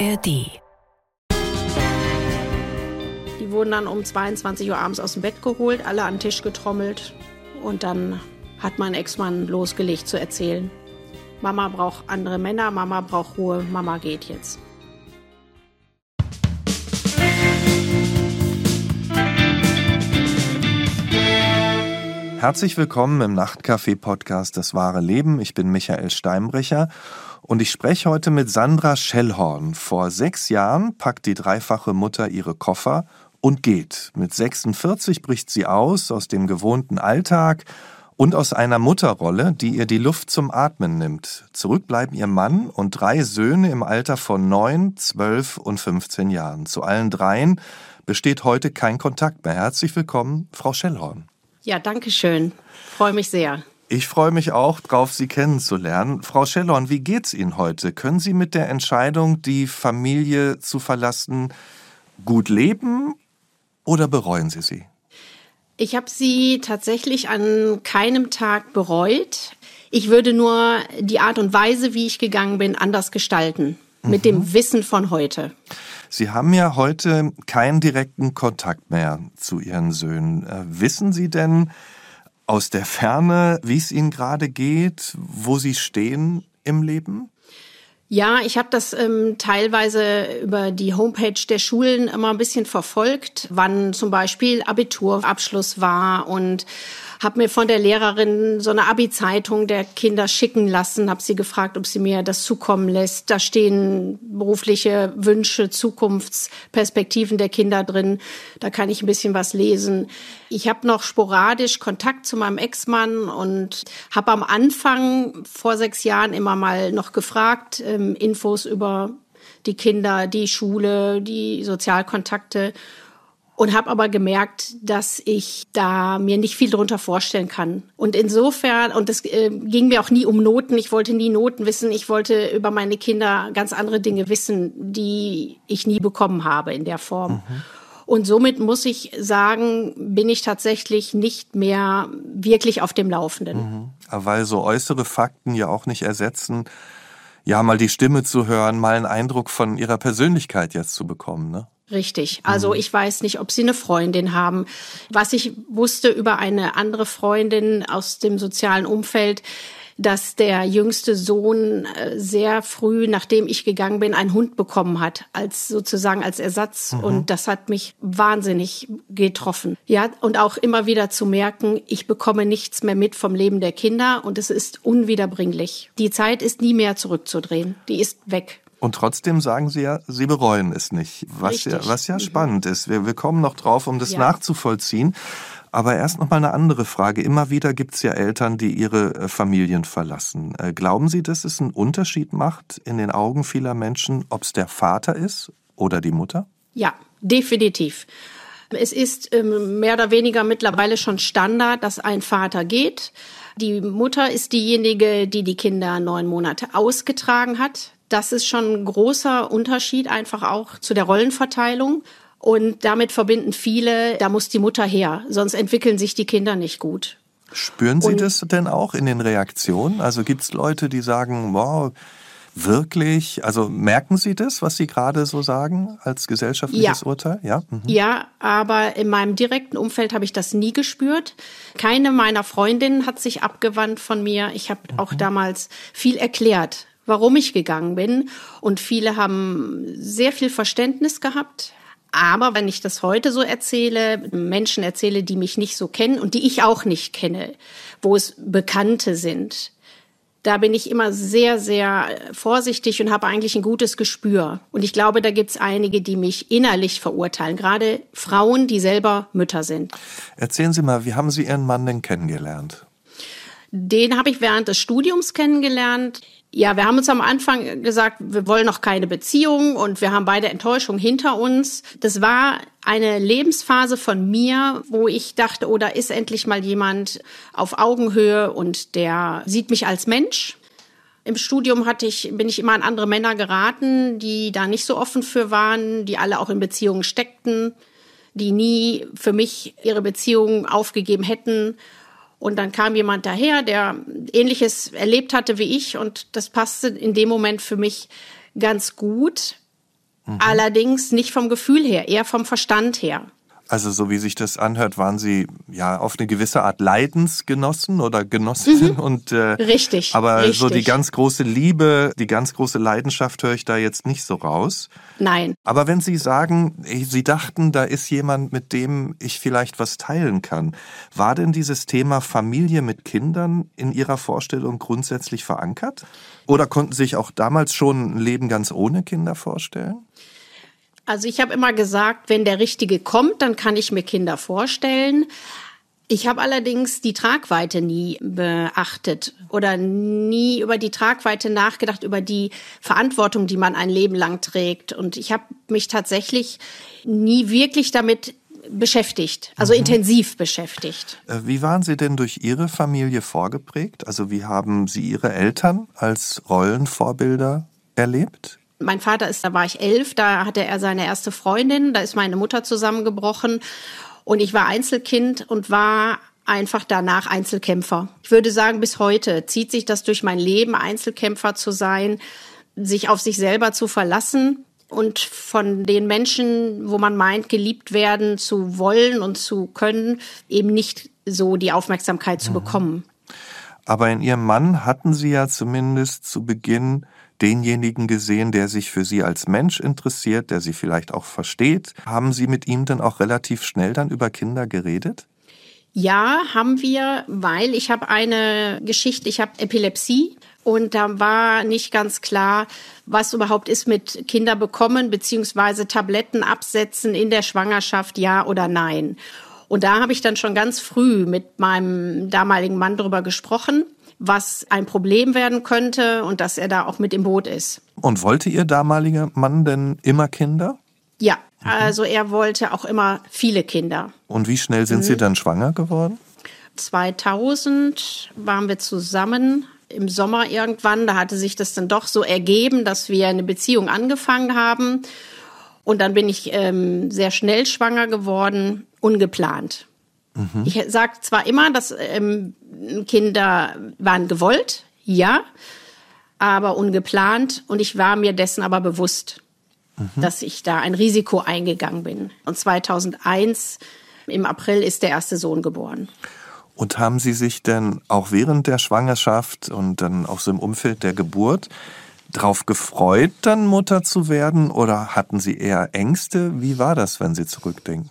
ARD. Die wurden dann um 22 Uhr abends aus dem Bett geholt, alle an den Tisch getrommelt und dann hat mein Ex-Mann losgelegt zu erzählen. Mama braucht andere Männer, Mama braucht Ruhe, Mama geht jetzt. Herzlich willkommen im Nachtcafé-Podcast Das wahre Leben. Ich bin Michael Steinbrecher und ich spreche heute mit Sandra Schellhorn. Vor sechs Jahren packt die dreifache Mutter ihre Koffer und geht. Mit 46 bricht sie aus aus dem gewohnten Alltag und aus einer Mutterrolle, die ihr die Luft zum Atmen nimmt. Zurück bleiben ihr Mann und drei Söhne im Alter von neun, zwölf und 15 Jahren. Zu allen dreien besteht heute kein Kontakt mehr. Herzlich willkommen, Frau Schellhorn. Ja, danke schön. Freue mich sehr. Ich freue mich auch drauf, Sie kennenzulernen. Frau Schellhorn, wie geht's Ihnen heute? Können Sie mit der Entscheidung, die Familie zu verlassen, gut leben oder bereuen Sie sie? Ich habe sie tatsächlich an keinem Tag bereut. Ich würde nur die Art und Weise, wie ich gegangen bin, anders gestalten. Mhm. Mit dem Wissen von heute. Sie haben ja heute keinen direkten Kontakt mehr zu Ihren Söhnen. Äh, wissen Sie denn aus der Ferne, wie es Ihnen gerade geht, wo Sie stehen im Leben? Ja, ich habe das ähm, teilweise über die Homepage der Schulen immer ein bisschen verfolgt, wann zum Beispiel Abiturabschluss war und habe mir von der Lehrerin so eine Abi-Zeitung der Kinder schicken lassen, habe sie gefragt, ob sie mir das zukommen lässt. Da stehen berufliche Wünsche, Zukunftsperspektiven der Kinder drin. Da kann ich ein bisschen was lesen. Ich habe noch sporadisch Kontakt zu meinem Ex-Mann und habe am Anfang vor sechs Jahren immer mal noch gefragt, ähm, Infos über die Kinder, die Schule, die Sozialkontakte und habe aber gemerkt, dass ich da mir nicht viel drunter vorstellen kann. Und insofern, und es äh, ging mir auch nie um Noten, ich wollte nie Noten wissen, ich wollte über meine Kinder ganz andere Dinge wissen, die ich nie bekommen habe in der Form. Mhm. Und somit muss ich sagen, bin ich tatsächlich nicht mehr wirklich auf dem Laufenden. Mhm. Weil so äußere Fakten ja auch nicht ersetzen, ja, mal die Stimme zu hören, mal einen Eindruck von ihrer Persönlichkeit jetzt zu bekommen, ne? Richtig. Also mhm. ich weiß nicht, ob sie eine Freundin haben. Was ich wusste über eine andere Freundin aus dem sozialen Umfeld, dass der jüngste Sohn äh, sehr früh, nachdem ich gegangen bin, einen Hund bekommen hat, als sozusagen als Ersatz. Mhm. Und das hat mich wahnsinnig getroffen. Ja, und auch immer wieder zu merken, ich bekomme nichts mehr mit vom Leben der Kinder und es ist unwiederbringlich. Die Zeit ist nie mehr zurückzudrehen. Die ist weg. Und trotzdem sagen Sie ja, Sie bereuen es nicht. Was ja, was ja mhm. spannend ist. Wir, wir kommen noch drauf, um das ja. nachzuvollziehen. Aber erst noch mal eine andere Frage. Immer wieder gibt es ja Eltern, die ihre äh, Familien verlassen. Äh, glauben Sie, dass es einen Unterschied macht in den Augen vieler Menschen, ob es der Vater ist oder die Mutter? Ja, definitiv. Es ist ähm, mehr oder weniger mittlerweile schon Standard, dass ein Vater geht. Die Mutter ist diejenige, die die Kinder neun Monate ausgetragen hat. Das ist schon ein großer Unterschied einfach auch zu der Rollenverteilung. Und damit verbinden viele, da muss die Mutter her, sonst entwickeln sich die Kinder nicht gut. Spüren Sie Und, das denn auch in den Reaktionen? Also gibt es Leute, die sagen, wow, wirklich? Also merken Sie das, was Sie gerade so sagen als gesellschaftliches ja. Urteil? Ja. Mhm. ja, aber in meinem direkten Umfeld habe ich das nie gespürt. Keine meiner Freundinnen hat sich abgewandt von mir. Ich habe mhm. auch damals viel erklärt, warum ich gegangen bin. Und viele haben sehr viel Verständnis gehabt. Aber wenn ich das heute so erzähle, Menschen erzähle, die mich nicht so kennen und die ich auch nicht kenne, wo es Bekannte sind, da bin ich immer sehr, sehr vorsichtig und habe eigentlich ein gutes Gespür. Und ich glaube, da gibt es einige, die mich innerlich verurteilen, gerade Frauen, die selber Mütter sind. Erzählen Sie mal, wie haben Sie Ihren Mann denn kennengelernt? Den habe ich während des Studiums kennengelernt. Ja, wir haben uns am Anfang gesagt, wir wollen noch keine Beziehung und wir haben beide Enttäuschung hinter uns. Das war eine Lebensphase von mir, wo ich dachte, oh, da ist endlich mal jemand auf Augenhöhe und der sieht mich als Mensch. Im Studium hatte ich, bin ich immer an andere Männer geraten, die da nicht so offen für waren, die alle auch in Beziehungen steckten, die nie für mich ihre Beziehungen aufgegeben hätten. Und dann kam jemand daher, der ähnliches erlebt hatte wie ich und das passte in dem Moment für mich ganz gut. Mhm. Allerdings nicht vom Gefühl her, eher vom Verstand her. Also so wie sich das anhört, waren Sie ja auf eine gewisse Art Leidensgenossen oder Genossin mhm. und äh, richtig. Aber richtig. so die ganz große Liebe, die ganz große Leidenschaft höre ich da jetzt nicht so raus. Nein. Aber wenn Sie sagen, Sie dachten, da ist jemand, mit dem ich vielleicht was teilen kann, war denn dieses Thema Familie mit Kindern in Ihrer Vorstellung grundsätzlich verankert? Oder konnten Sie sich auch damals schon ein Leben ganz ohne Kinder vorstellen? Also ich habe immer gesagt, wenn der Richtige kommt, dann kann ich mir Kinder vorstellen. Ich habe allerdings die Tragweite nie beachtet oder nie über die Tragweite nachgedacht, über die Verantwortung, die man ein Leben lang trägt. Und ich habe mich tatsächlich nie wirklich damit beschäftigt, also mhm. intensiv beschäftigt. Äh, wie waren Sie denn durch Ihre Familie vorgeprägt? Also wie haben Sie Ihre Eltern als Rollenvorbilder erlebt? Mein Vater ist, da war ich elf, da hatte er seine erste Freundin, da ist meine Mutter zusammengebrochen und ich war Einzelkind und war einfach danach Einzelkämpfer. Ich würde sagen, bis heute zieht sich das durch mein Leben, Einzelkämpfer zu sein, sich auf sich selber zu verlassen und von den Menschen, wo man meint, geliebt werden zu wollen und zu können, eben nicht so die Aufmerksamkeit zu mhm. bekommen. Aber in Ihrem Mann hatten Sie ja zumindest zu Beginn denjenigen gesehen, der sich für Sie als Mensch interessiert, der Sie vielleicht auch versteht. Haben Sie mit ihm dann auch relativ schnell dann über Kinder geredet? Ja, haben wir, weil ich habe eine Geschichte, ich habe Epilepsie und da war nicht ganz klar, was überhaupt ist mit Kinder bekommen beziehungsweise Tabletten absetzen in der Schwangerschaft, ja oder nein. Und da habe ich dann schon ganz früh mit meinem damaligen Mann drüber gesprochen was ein Problem werden könnte und dass er da auch mit im Boot ist. Und wollte Ihr damaliger Mann denn immer Kinder? Ja, mhm. also er wollte auch immer viele Kinder. Und wie schnell sind mhm. Sie dann schwanger geworden? 2000 waren wir zusammen im Sommer irgendwann. Da hatte sich das dann doch so ergeben, dass wir eine Beziehung angefangen haben. Und dann bin ich ähm, sehr schnell schwanger geworden, ungeplant. Mhm. Ich sage zwar immer, dass ähm, Kinder waren gewollt, ja, aber ungeplant und ich war mir dessen aber bewusst, mhm. dass ich da ein Risiko eingegangen bin. Und 2001 im April ist der erste Sohn geboren. Und haben Sie sich denn auch während der Schwangerschaft und dann auch so im Umfeld der Geburt darauf gefreut, dann Mutter zu werden oder hatten Sie eher Ängste? Wie war das, wenn Sie zurückdenken?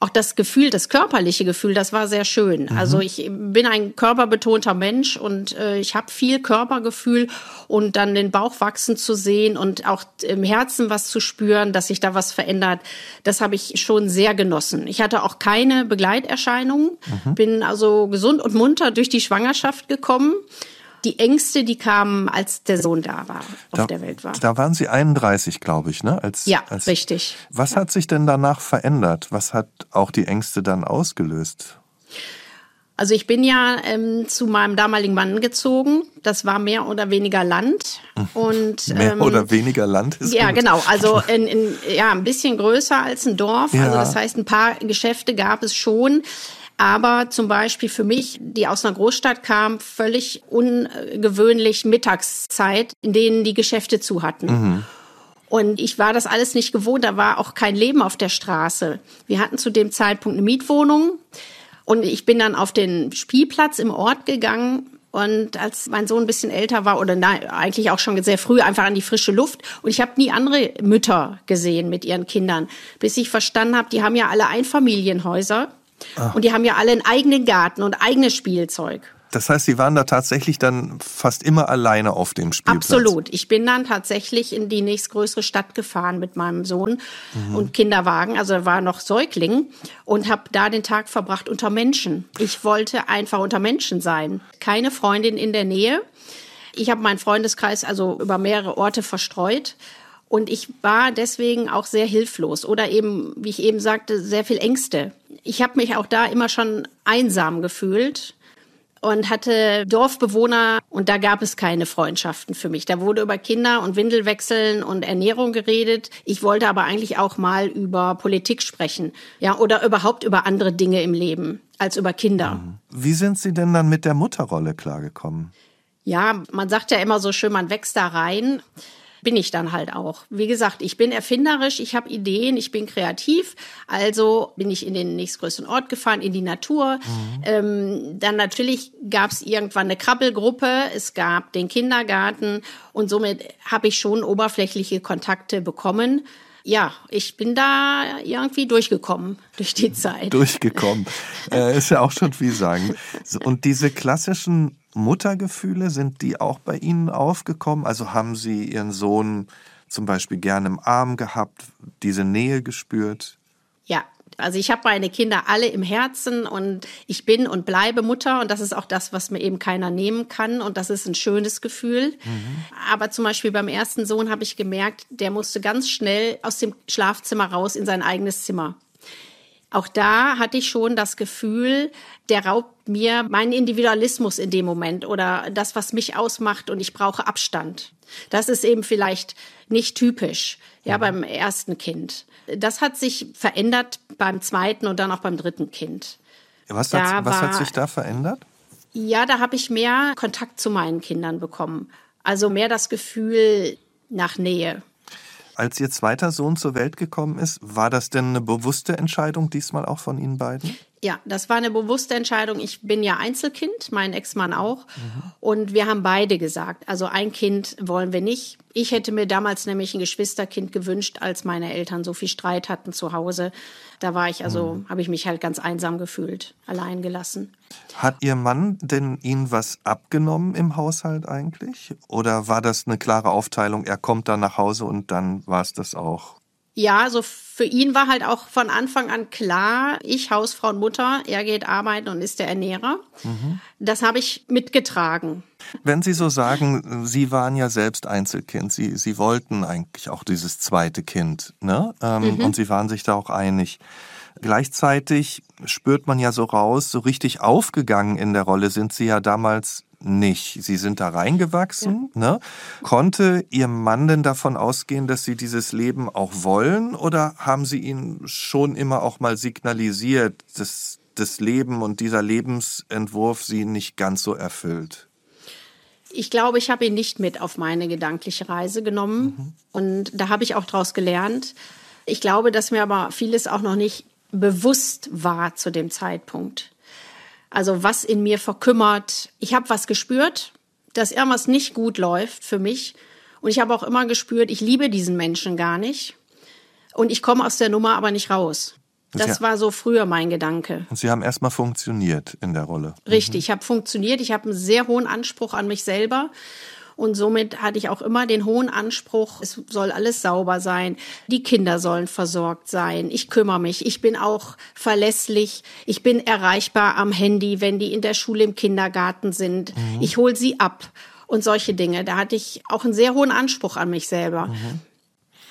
Auch das Gefühl, das körperliche Gefühl, das war sehr schön. Mhm. Also ich bin ein körperbetonter Mensch und äh, ich habe viel Körpergefühl und dann den Bauch wachsen zu sehen und auch im Herzen was zu spüren, dass sich da was verändert, das habe ich schon sehr genossen. Ich hatte auch keine Begleiterscheinungen, mhm. bin also gesund und munter durch die Schwangerschaft gekommen die Ängste, die kamen, als der Sohn da war, auf da, der Welt war. Da waren Sie 31, glaube ich, ne? Als, ja, als, richtig. Was ja. hat sich denn danach verändert? Was hat auch die Ängste dann ausgelöst? Also ich bin ja ähm, zu meinem damaligen Mann gezogen. Das war mehr oder weniger Land und mehr ähm, oder weniger Land ist ja gut. genau. Also in, in, ja ein bisschen größer als ein Dorf. Ja. Also das heißt, ein paar Geschäfte gab es schon. Aber zum Beispiel für mich, die aus einer Großstadt kam, völlig ungewöhnlich Mittagszeit, in denen die Geschäfte zu hatten. Mhm. Und ich war das alles nicht gewohnt. Da war auch kein Leben auf der Straße. Wir hatten zu dem Zeitpunkt eine Mietwohnung. Und ich bin dann auf den Spielplatz im Ort gegangen. Und als mein Sohn ein bisschen älter war, oder nein, eigentlich auch schon sehr früh, einfach an die frische Luft. Und ich habe nie andere Mütter gesehen mit ihren Kindern, bis ich verstanden habe, die haben ja alle Einfamilienhäuser. Ah. Und die haben ja alle einen eigenen Garten und eigenes Spielzeug. Das heißt, Sie waren da tatsächlich dann fast immer alleine auf dem Spielplatz? Absolut. Ich bin dann tatsächlich in die nächstgrößere Stadt gefahren mit meinem Sohn mhm. und Kinderwagen. Also er war noch Säugling und habe da den Tag verbracht unter Menschen. Ich wollte einfach unter Menschen sein. Keine Freundin in der Nähe. Ich habe meinen Freundeskreis also über mehrere Orte verstreut und ich war deswegen auch sehr hilflos oder eben, wie ich eben sagte, sehr viel Ängste. Ich habe mich auch da immer schon einsam gefühlt und hatte Dorfbewohner und da gab es keine Freundschaften für mich. Da wurde über Kinder und Windelwechseln und Ernährung geredet. Ich wollte aber eigentlich auch mal über Politik sprechen, ja, oder überhaupt über andere Dinge im Leben als über Kinder. Mhm. Wie sind Sie denn dann mit der Mutterrolle klargekommen? Ja, man sagt ja immer so schön, man wächst da rein. Bin ich dann halt auch. Wie gesagt, ich bin erfinderisch, ich habe Ideen, ich bin kreativ. Also bin ich in den nächstgrößten Ort gefahren, in die Natur. Mhm. Ähm, dann natürlich gab es irgendwann eine Krabbelgruppe, es gab den Kindergarten und somit habe ich schon oberflächliche Kontakte bekommen. Ja, ich bin da irgendwie durchgekommen durch die Zeit. durchgekommen. Äh, ist ja auch schon viel sagen. Und diese klassischen Muttergefühle, sind die auch bei Ihnen aufgekommen? Also haben Sie Ihren Sohn zum Beispiel gerne im Arm gehabt, diese Nähe gespürt? Ja, also ich habe meine Kinder alle im Herzen und ich bin und bleibe Mutter und das ist auch das, was mir eben keiner nehmen kann und das ist ein schönes Gefühl. Mhm. Aber zum Beispiel beim ersten Sohn habe ich gemerkt, der musste ganz schnell aus dem Schlafzimmer raus in sein eigenes Zimmer. Auch da hatte ich schon das Gefühl, der raubt mir meinen Individualismus in dem Moment oder das, was mich ausmacht und ich brauche Abstand. Das ist eben vielleicht nicht typisch, ja, mhm. beim ersten Kind. Das hat sich verändert beim zweiten und dann auch beim dritten Kind. Was, hat, was war, hat sich da verändert? Ja, da habe ich mehr Kontakt zu meinen Kindern bekommen. Also mehr das Gefühl nach Nähe. Als Ihr zweiter Sohn zur Welt gekommen ist, war das denn eine bewusste Entscheidung diesmal auch von Ihnen beiden? Ja, das war eine bewusste Entscheidung. Ich bin ja Einzelkind, mein Ex-Mann auch. Mhm. Und wir haben beide gesagt, also ein Kind wollen wir nicht. Ich hätte mir damals nämlich ein Geschwisterkind gewünscht, als meine Eltern so viel Streit hatten zu Hause. Da war ich also, mhm. habe ich mich halt ganz einsam gefühlt, allein gelassen. Hat Ihr Mann denn Ihnen was abgenommen im Haushalt eigentlich? Oder war das eine klare Aufteilung, er kommt dann nach Hause und dann war es das auch? Ja, so für ihn war halt auch von Anfang an klar, ich Hausfrau und Mutter, er geht arbeiten und ist der Ernährer. Mhm. Das habe ich mitgetragen. Wenn Sie so sagen, Sie waren ja selbst Einzelkind, Sie, Sie wollten eigentlich auch dieses zweite Kind, ne? Ähm, mhm. Und Sie waren sich da auch einig. Gleichzeitig spürt man ja so raus, so richtig aufgegangen in der Rolle sind Sie ja damals nicht. Sie sind da reingewachsen. Ja. Ne? Konnte Ihr Mann denn davon ausgehen, dass Sie dieses Leben auch wollen? Oder haben Sie ihn schon immer auch mal signalisiert, dass das Leben und dieser Lebensentwurf Sie nicht ganz so erfüllt? Ich glaube, ich habe ihn nicht mit auf meine gedankliche Reise genommen. Mhm. Und da habe ich auch daraus gelernt. Ich glaube, dass mir aber vieles auch noch nicht bewusst war zu dem Zeitpunkt. Also was in mir verkümmert. Ich habe was gespürt, dass irgendwas nicht gut läuft für mich. Und ich habe auch immer gespürt, ich liebe diesen Menschen gar nicht. Und ich komme aus der Nummer aber nicht raus. Das war so früher mein Gedanke. Und Sie haben erstmal funktioniert in der Rolle. Richtig, mhm. ich habe funktioniert. Ich habe einen sehr hohen Anspruch an mich selber und somit hatte ich auch immer den hohen Anspruch, es soll alles sauber sein, die Kinder sollen versorgt sein, ich kümmere mich, ich bin auch verlässlich, ich bin erreichbar am Handy, wenn die in der Schule im Kindergarten sind, mhm. ich hole sie ab und solche Dinge. Da hatte ich auch einen sehr hohen Anspruch an mich selber. Mhm.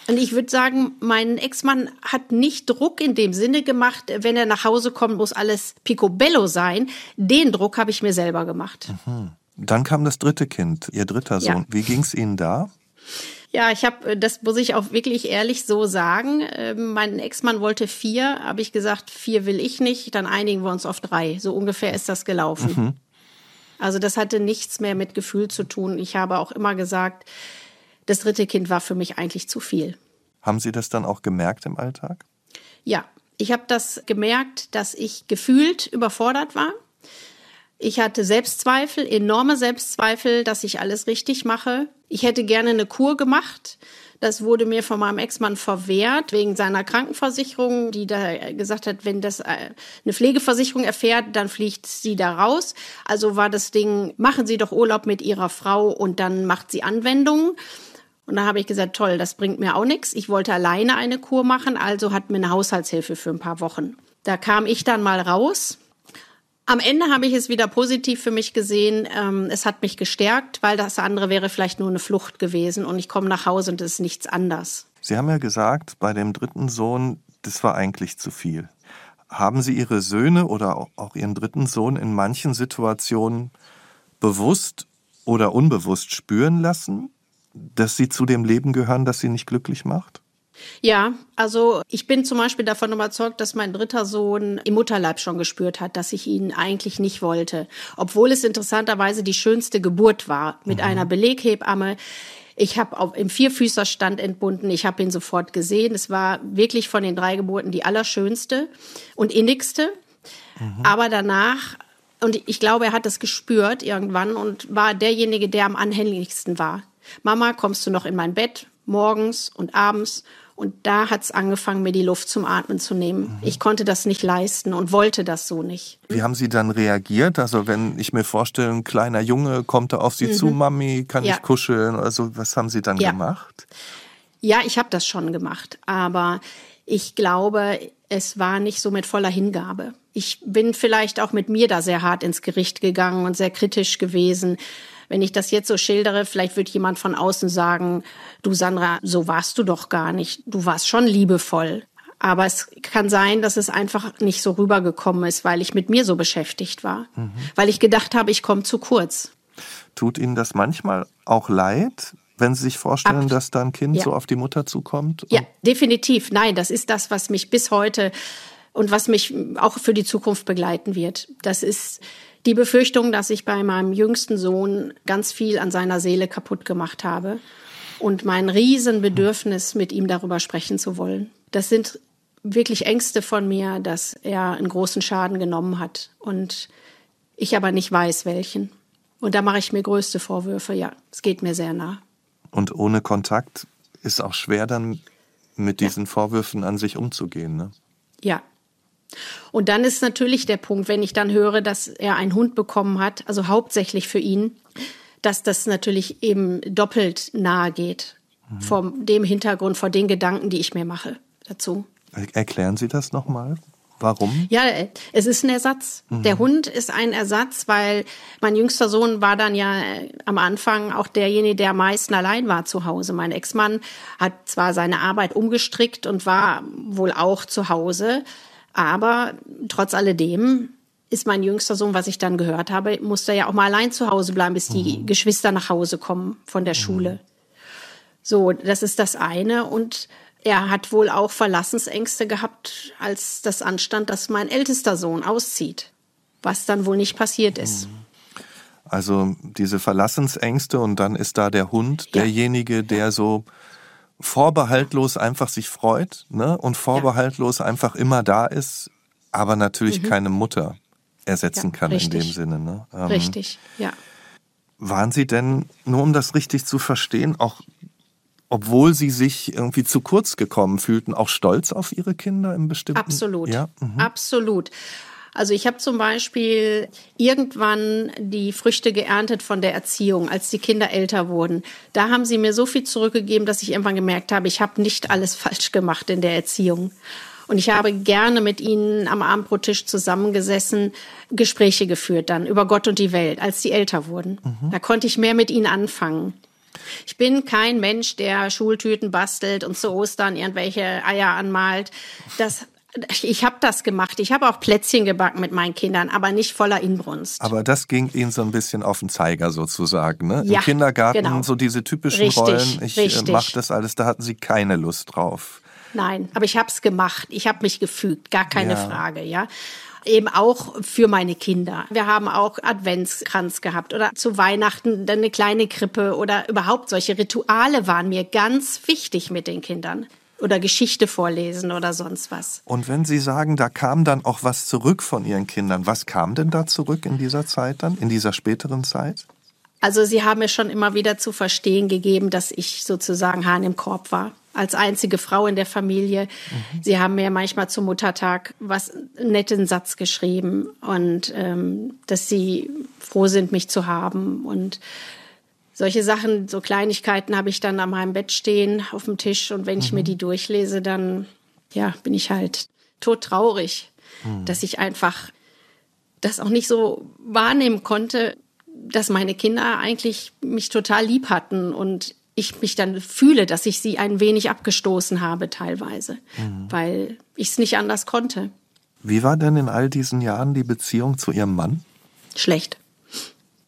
Und ich würde sagen, mein Ex-Mann hat nicht Druck in dem Sinne gemacht, wenn er nach Hause kommt, muss alles picobello sein. Den Druck habe ich mir selber gemacht. Mhm. Dann kam das dritte Kind, Ihr dritter Sohn. Ja. Wie ging es Ihnen da? Ja, ich habe, äh, das muss ich auch wirklich ehrlich so sagen. Ähm, mein Ex-Mann wollte vier, habe ich gesagt, vier will ich nicht. Dann einigen wir uns auf drei. So ungefähr ist das gelaufen. Mhm. Also das hatte nichts mehr mit Gefühl zu tun. Ich habe auch immer gesagt, das dritte Kind war für mich eigentlich zu viel. Haben Sie das dann auch gemerkt im Alltag? Ja, ich habe das gemerkt, dass ich gefühlt überfordert war. Ich hatte Selbstzweifel, enorme Selbstzweifel, dass ich alles richtig mache. Ich hätte gerne eine Kur gemacht. Das wurde mir von meinem Ex-Mann verwehrt wegen seiner Krankenversicherung, die da gesagt hat, wenn das äh, eine Pflegeversicherung erfährt, dann fliegt sie da raus. Also war das Ding, machen Sie doch Urlaub mit Ihrer Frau und dann macht sie Anwendungen. Und da habe ich gesagt, toll, das bringt mir auch nichts. Ich wollte alleine eine Kur machen, also hat mir eine Haushaltshilfe für ein paar Wochen. Da kam ich dann mal raus am Ende habe ich es wieder positiv für mich gesehen. Ähm, es hat mich gestärkt, weil das andere wäre vielleicht nur eine Flucht gewesen und ich komme nach Hause und es ist nichts anders. Sie haben ja gesagt, bei dem dritten Sohn, das war eigentlich zu viel. Haben Sie Ihre Söhne oder auch Ihren dritten Sohn in manchen Situationen bewusst oder unbewusst spüren lassen, dass Sie zu dem Leben gehören, das Sie nicht glücklich macht? Ja, also ich bin zum Beispiel davon überzeugt, dass mein dritter Sohn im Mutterleib schon gespürt hat, dass ich ihn eigentlich nicht wollte. Obwohl es interessanterweise die schönste Geburt war mit mhm. einer Beleghebamme. Ich habe im Vierfüßerstand entbunden. Ich habe ihn sofort gesehen. Es war wirklich von den drei Geburten die allerschönste und innigste. Mhm. Aber danach, und ich glaube, er hat das gespürt irgendwann und war derjenige, der am anhänglichsten war. Mama, kommst du noch in mein Bett? Morgens und abends. Und da hat es angefangen, mir die Luft zum Atmen zu nehmen. Mhm. Ich konnte das nicht leisten und wollte das so nicht. Wie haben Sie dann reagiert? Also wenn ich mir vorstelle, ein kleiner Junge kommt da auf Sie mhm. zu, Mami, kann ja. ich kuscheln oder so, was haben Sie dann ja. gemacht? Ja, ich habe das schon gemacht, aber ich glaube, es war nicht so mit voller Hingabe. Ich bin vielleicht auch mit mir da sehr hart ins Gericht gegangen und sehr kritisch gewesen wenn ich das jetzt so schildere, vielleicht wird jemand von außen sagen, du Sandra, so warst du doch gar nicht. Du warst schon liebevoll. Aber es kann sein, dass es einfach nicht so rübergekommen ist, weil ich mit mir so beschäftigt war. Mhm. Weil ich gedacht habe, ich komme zu kurz. Tut Ihnen das manchmal auch leid, wenn Sie sich vorstellen, Ab dass da ein Kind ja. so auf die Mutter zukommt? Ja, definitiv. Nein, das ist das, was mich bis heute und was mich auch für die Zukunft begleiten wird. Das ist die Befürchtung, dass ich bei meinem jüngsten Sohn ganz viel an seiner Seele kaputt gemacht habe und mein Riesenbedürfnis, mit ihm darüber sprechen zu wollen. Das sind wirklich Ängste von mir, dass er einen großen Schaden genommen hat und ich aber nicht weiß, welchen. Und da mache ich mir größte Vorwürfe. Ja, es geht mir sehr nah. Und ohne Kontakt ist auch schwer dann mit diesen ja. Vorwürfen an sich umzugehen, ne? Ja, und dann ist natürlich der Punkt, wenn ich dann höre, dass er einen Hund bekommen hat, also hauptsächlich für ihn, dass das natürlich eben doppelt nahe geht. Mhm. Vor dem Hintergrund, vor den Gedanken, die ich mir mache dazu. Erklären Sie das nochmal? Warum? Ja, es ist ein Ersatz. Mhm. Der Hund ist ein Ersatz, weil mein jüngster Sohn war dann ja äh, am Anfang auch derjenige, der am meisten allein war zu Hause. Mein Ex-Mann hat zwar seine Arbeit umgestrickt und war wohl auch zu Hause, aber trotz alledem ist mein jüngster Sohn, was ich dann gehört habe, musste ja auch mal allein zu Hause bleiben, bis die mhm. Geschwister nach Hause kommen von der mhm. Schule. So, das ist das eine. Und er hat wohl auch Verlassensängste gehabt, als das anstand, dass mein ältester Sohn auszieht, was dann wohl nicht passiert ist. Mhm. Also diese Verlassensängste und dann ist da der Hund ja. derjenige, der so vorbehaltlos einfach sich freut ne? und vorbehaltlos ja. einfach immer da ist, aber natürlich mhm. keine Mutter ersetzen ja, kann richtig. in dem Sinne. Ne? Ähm, richtig, ja. Waren Sie denn, nur um das richtig zu verstehen, auch obwohl Sie sich irgendwie zu kurz gekommen fühlten, auch stolz auf Ihre Kinder im bestimmten? Absolut, ja? Mhm. absolut. Also ich habe zum Beispiel irgendwann die Früchte geerntet von der Erziehung, als die Kinder älter wurden. Da haben sie mir so viel zurückgegeben, dass ich irgendwann gemerkt habe, ich habe nicht alles falsch gemacht in der Erziehung. Und ich habe gerne mit ihnen am Abendbrottisch zusammengesessen, Gespräche geführt dann über Gott und die Welt, als sie älter wurden. Mhm. Da konnte ich mehr mit ihnen anfangen. Ich bin kein Mensch, der Schultüten bastelt und zu Ostern irgendwelche Eier anmalt. Das ich habe das gemacht. Ich habe auch Plätzchen gebacken mit meinen Kindern, aber nicht voller Inbrunst. Aber das ging Ihnen so ein bisschen auf den Zeiger sozusagen, ne? Ja, Im Kindergarten genau. so diese typischen richtig, Rollen. Ich äh, mache das alles. Da hatten Sie keine Lust drauf. Nein, aber ich habe es gemacht. Ich habe mich gefügt, gar keine ja. Frage, ja eben auch für meine Kinder. Wir haben auch Adventskranz gehabt oder zu Weihnachten dann eine kleine Krippe oder überhaupt solche Rituale waren mir ganz wichtig mit den Kindern oder Geschichte vorlesen oder sonst was. Und wenn Sie sagen, da kam dann auch was zurück von Ihren Kindern, was kam denn da zurück in dieser Zeit dann, in dieser späteren Zeit? Also Sie haben mir schon immer wieder zu verstehen gegeben, dass ich sozusagen Hahn im Korb war. Als einzige Frau in der Familie. Mhm. Sie haben mir manchmal zum Muttertag was einen netten Satz geschrieben und ähm, dass sie froh sind, mich zu haben und solche Sachen, so Kleinigkeiten habe ich dann an meinem Bett stehen auf dem Tisch und wenn ich mir mhm. die durchlese, dann ja, bin ich halt todtraurig, mhm. dass ich einfach das auch nicht so wahrnehmen konnte, dass meine Kinder eigentlich mich total lieb hatten und ich mich dann fühle, dass ich sie ein wenig abgestoßen habe teilweise, mhm. weil ich es nicht anders konnte. Wie war denn in all diesen Jahren die Beziehung zu Ihrem Mann? Schlecht.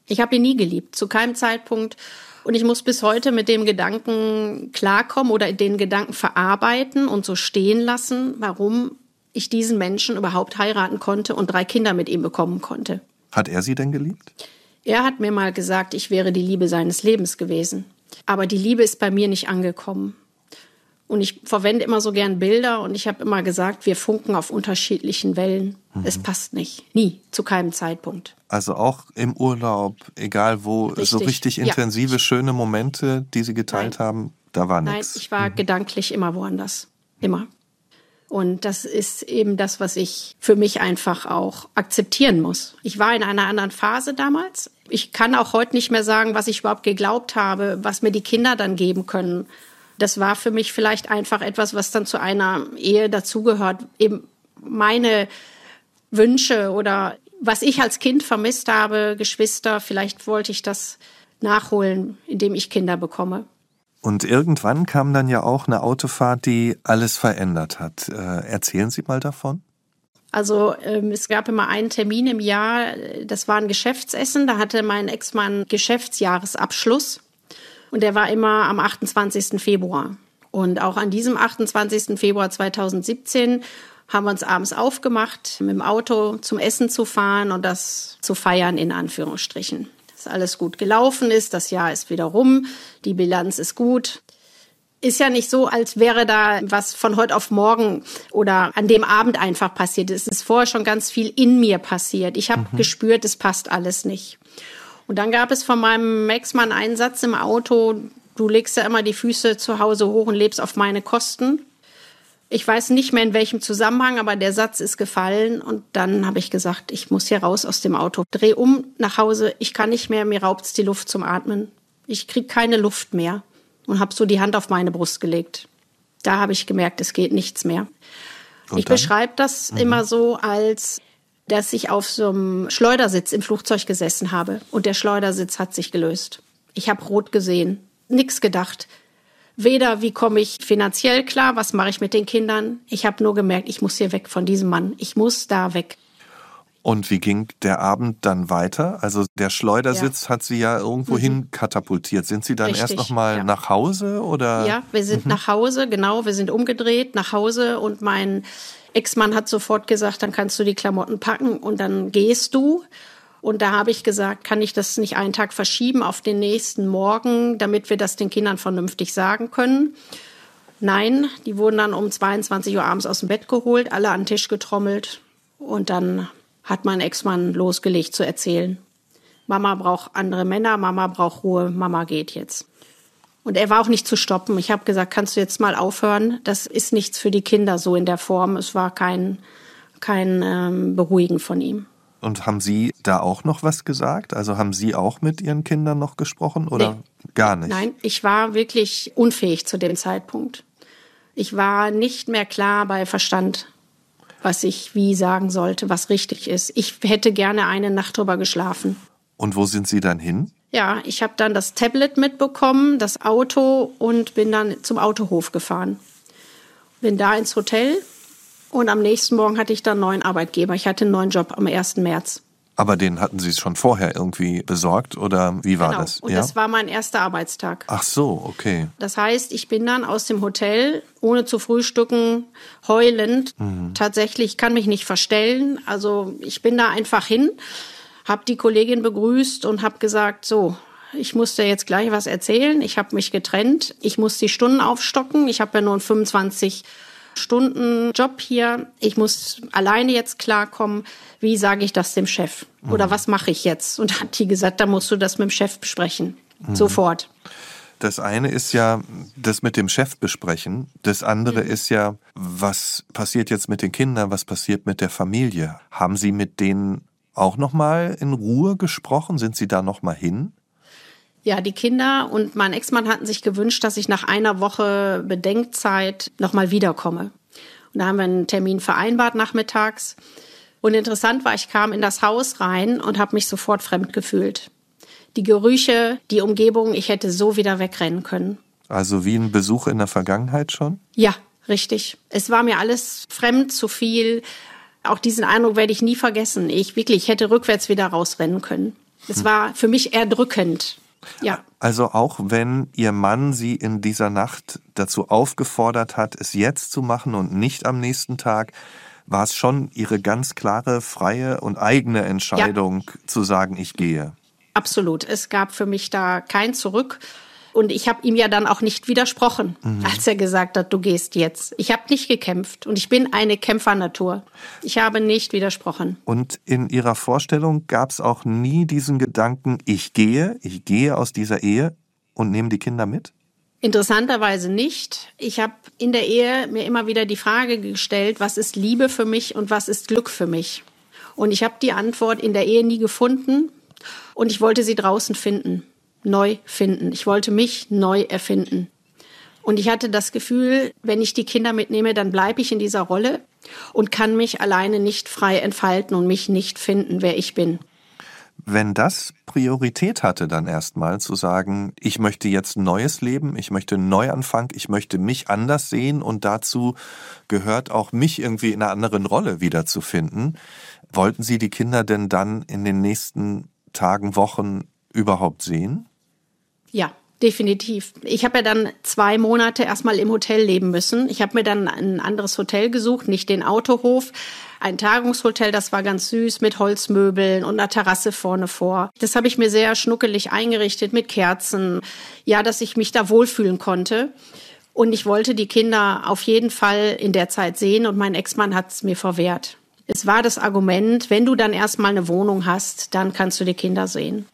Ich habe ihn nie geliebt, zu keinem Zeitpunkt. Und ich muss bis heute mit dem Gedanken klarkommen oder den Gedanken verarbeiten und so stehen lassen, warum ich diesen Menschen überhaupt heiraten konnte und drei Kinder mit ihm bekommen konnte. Hat er sie denn geliebt? Er hat mir mal gesagt, ich wäre die Liebe seines Lebens gewesen. Aber die Liebe ist bei mir nicht angekommen. Und ich verwende immer so gern Bilder und ich habe immer gesagt, wir funken auf unterschiedlichen Wellen. Mhm. Es passt nicht. Nie, zu keinem Zeitpunkt. Also auch im Urlaub, egal wo, richtig. so richtig intensive, ja. schöne Momente, die Sie geteilt Nein. haben, da war nichts. Nein, ich war mhm. gedanklich immer woanders. Immer. Und das ist eben das, was ich für mich einfach auch akzeptieren muss. Ich war in einer anderen Phase damals. Ich kann auch heute nicht mehr sagen, was ich überhaupt geglaubt habe, was mir die Kinder dann geben können das war für mich vielleicht einfach etwas, was dann zu einer Ehe dazugehört. Eben meine Wünsche oder was ich als Kind vermisst habe, Geschwister, vielleicht wollte ich das nachholen, indem ich Kinder bekomme. Und irgendwann kam dann ja auch eine Autofahrt, die alles verändert hat. Äh, erzählen Sie mal davon. Also ähm, es gab immer einen Termin im Jahr, das war ein Geschäftsessen, da hatte mein Ex-Mann Geschäftsjahresabschluss. Und der war immer am 28. Februar. Und auch an diesem 28. Februar 2017 haben wir uns abends aufgemacht, mit dem Auto zum Essen zu fahren und das zu feiern, in Anführungsstrichen. Dass alles gut gelaufen ist, das Jahr ist wieder rum, die Bilanz ist gut. Ist ja nicht so, als wäre da was von heute auf morgen oder an dem Abend einfach passiert. Es ist vorher schon ganz viel in mir passiert. Ich habe mhm. gespürt, es passt alles nicht. Und dann gab es von meinem Ex-Mann einen Satz im Auto, du legst ja immer die Füße zu Hause hoch und lebst auf meine Kosten. Ich weiß nicht mehr in welchem Zusammenhang, aber der Satz ist gefallen und dann habe ich gesagt, ich muss hier raus aus dem Auto. Dreh um nach Hause, ich kann nicht mehr, mir raubt's die Luft zum Atmen. Ich krieg keine Luft mehr und habe so die Hand auf meine Brust gelegt. Da habe ich gemerkt, es geht nichts mehr. Und ich beschreibe das mhm. immer so als dass ich auf so einem Schleudersitz im Flugzeug gesessen habe und der Schleudersitz hat sich gelöst. Ich habe rot gesehen, nichts gedacht. Weder wie komme ich finanziell klar, was mache ich mit den Kindern. Ich habe nur gemerkt, ich muss hier weg von diesem Mann. Ich muss da weg. Und wie ging der Abend dann weiter? Also der Schleudersitz ja. hat Sie ja irgendwo mhm. katapultiert. Sind Sie dann Richtig, erst noch mal ja. nach Hause oder? Ja, wir sind mhm. nach Hause, genau. Wir sind umgedreht nach Hause und mein Ex-Mann hat sofort gesagt, dann kannst du die Klamotten packen und dann gehst du. Und da habe ich gesagt, kann ich das nicht einen Tag verschieben auf den nächsten Morgen, damit wir das den Kindern vernünftig sagen können. Nein, die wurden dann um 22 Uhr abends aus dem Bett geholt, alle an den Tisch getrommelt. Und dann hat mein Ex-Mann losgelegt zu erzählen. Mama braucht andere Männer, Mama braucht Ruhe, Mama geht jetzt. Und er war auch nicht zu stoppen. Ich habe gesagt, kannst du jetzt mal aufhören? Das ist nichts für die Kinder so in der Form. Es war kein, kein ähm, Beruhigen von ihm. Und haben Sie da auch noch was gesagt? Also haben Sie auch mit Ihren Kindern noch gesprochen oder nee. gar nicht? Nein, ich war wirklich unfähig zu dem Zeitpunkt. Ich war nicht mehr klar bei Verstand, was ich wie sagen sollte, was richtig ist. Ich hätte gerne eine Nacht drüber geschlafen. Und wo sind Sie dann hin? Ja, ich habe dann das Tablet mitbekommen, das Auto und bin dann zum Autohof gefahren. Bin da ins Hotel und am nächsten Morgen hatte ich dann einen neuen Arbeitgeber. Ich hatte einen neuen Job am 1. März. Aber den hatten Sie schon vorher irgendwie besorgt oder wie war genau. das? Und ja? das war mein erster Arbeitstag. Ach so, okay. Das heißt, ich bin dann aus dem Hotel, ohne zu frühstücken, heulend. Mhm. Tatsächlich kann mich nicht verstellen. Also ich bin da einfach hin habe die Kollegin begrüßt und habe gesagt, so, ich muss dir jetzt gleich was erzählen. Ich habe mich getrennt. Ich muss die Stunden aufstocken. Ich habe ja nur einen 25 Stunden Job hier. Ich muss alleine jetzt klarkommen. Wie sage ich das dem Chef? Oder mhm. was mache ich jetzt? Und hat die gesagt, da musst du das mit dem Chef besprechen. Mhm. Sofort. Das eine ist ja das mit dem Chef besprechen. Das andere mhm. ist ja, was passiert jetzt mit den Kindern? Was passiert mit der Familie? Haben Sie mit denen auch noch mal in Ruhe gesprochen? Sind Sie da noch mal hin? Ja, die Kinder und mein Ex-Mann hatten sich gewünscht, dass ich nach einer Woche Bedenkzeit noch mal wiederkomme. Und da haben wir einen Termin vereinbart nachmittags. Und interessant war, ich kam in das Haus rein und habe mich sofort fremd gefühlt. Die Gerüche, die Umgebung, ich hätte so wieder wegrennen können. Also wie ein Besuch in der Vergangenheit schon? Ja, richtig. Es war mir alles fremd, zu viel auch diesen Eindruck werde ich nie vergessen. Ich wirklich hätte rückwärts wieder rausrennen können. Es war für mich erdrückend. Ja. Also auch wenn Ihr Mann Sie in dieser Nacht dazu aufgefordert hat, es jetzt zu machen und nicht am nächsten Tag, war es schon Ihre ganz klare, freie und eigene Entscheidung ja. zu sagen, ich gehe. Absolut. Es gab für mich da kein Zurück. Und ich habe ihm ja dann auch nicht widersprochen, mhm. als er gesagt hat, du gehst jetzt. Ich habe nicht gekämpft und ich bin eine Kämpfernatur. Ich habe nicht widersprochen. Und in Ihrer Vorstellung gab es auch nie diesen Gedanken, ich gehe, ich gehe aus dieser Ehe und nehme die Kinder mit? Interessanterweise nicht. Ich habe in der Ehe mir immer wieder die Frage gestellt, was ist Liebe für mich und was ist Glück für mich? Und ich habe die Antwort in der Ehe nie gefunden und ich wollte sie draußen finden, neu finden. Ich wollte mich neu erfinden. Und ich hatte das Gefühl, wenn ich die Kinder mitnehme, dann bleibe ich in dieser Rolle und kann mich alleine nicht frei entfalten und mich nicht finden, wer ich bin. Wenn das Priorität hatte, dann erstmal zu sagen, ich möchte jetzt neues Leben, ich möchte einen Neuanfang, ich möchte mich anders sehen und dazu gehört auch mich irgendwie in einer anderen Rolle wiederzufinden. Wollten Sie die Kinder denn dann in den nächsten Tagen, Wochen überhaupt sehen? Ja, Definitiv. Ich habe ja dann zwei Monate erstmal im Hotel leben müssen. Ich habe mir dann ein anderes Hotel gesucht, nicht den Autohof, ein Tagungshotel, das war ganz süß mit Holzmöbeln und einer Terrasse vorne vor. Das habe ich mir sehr schnuckelig eingerichtet mit Kerzen, ja, dass ich mich da wohlfühlen konnte. Und ich wollte die Kinder auf jeden Fall in der Zeit sehen und mein Ex-Mann hat es mir verwehrt. Es war das Argument, wenn du dann erstmal eine Wohnung hast, dann kannst du die Kinder sehen.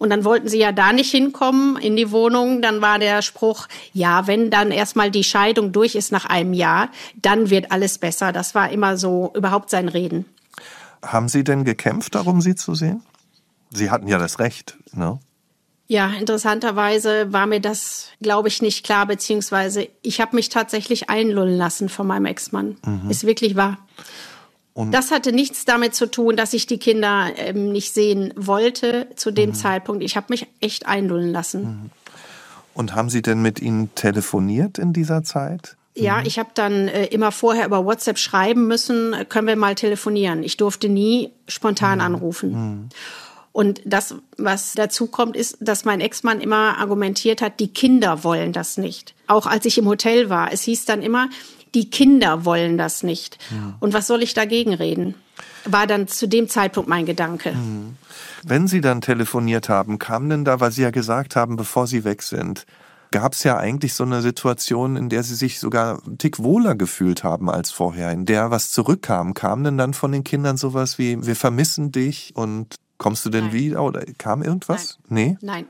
Und dann wollten sie ja da nicht hinkommen in die Wohnung. Dann war der Spruch, ja, wenn dann erstmal die Scheidung durch ist nach einem Jahr, dann wird alles besser. Das war immer so überhaupt sein Reden. Haben Sie denn gekämpft darum, sie zu sehen? Sie hatten ja das Recht, ne? Ja, interessanterweise war mir das, glaube ich, nicht klar, beziehungsweise ich habe mich tatsächlich einlullen lassen von meinem Ex-Mann. Mhm. Ist wirklich wahr. Und das hatte nichts damit zu tun, dass ich die Kinder ähm, nicht sehen wollte zu dem mhm. Zeitpunkt. Ich habe mich echt einlullen lassen. Mhm. Und haben Sie denn mit ihnen telefoniert in dieser Zeit? Ja, mhm. ich habe dann äh, immer vorher über WhatsApp schreiben müssen, können wir mal telefonieren. Ich durfte nie spontan mhm. anrufen. Mhm. Und das, was dazu kommt, ist, dass mein Ex-Mann immer argumentiert hat, die Kinder wollen das nicht. Auch als ich im Hotel war. Es hieß dann immer, die Kinder wollen das nicht. Ja. Und was soll ich dagegen reden? War dann zu dem Zeitpunkt mein Gedanke. Mhm. Wenn Sie dann telefoniert haben, kam denn da, weil Sie ja gesagt haben, bevor Sie weg sind, gab es ja eigentlich so eine Situation, in der Sie sich sogar einen Tick wohler gefühlt haben als vorher, in der was zurückkam. Kam denn dann von den Kindern sowas wie, wir vermissen dich und kommst du denn Nein. wieder oder kam irgendwas? Nein. Nee? Nein.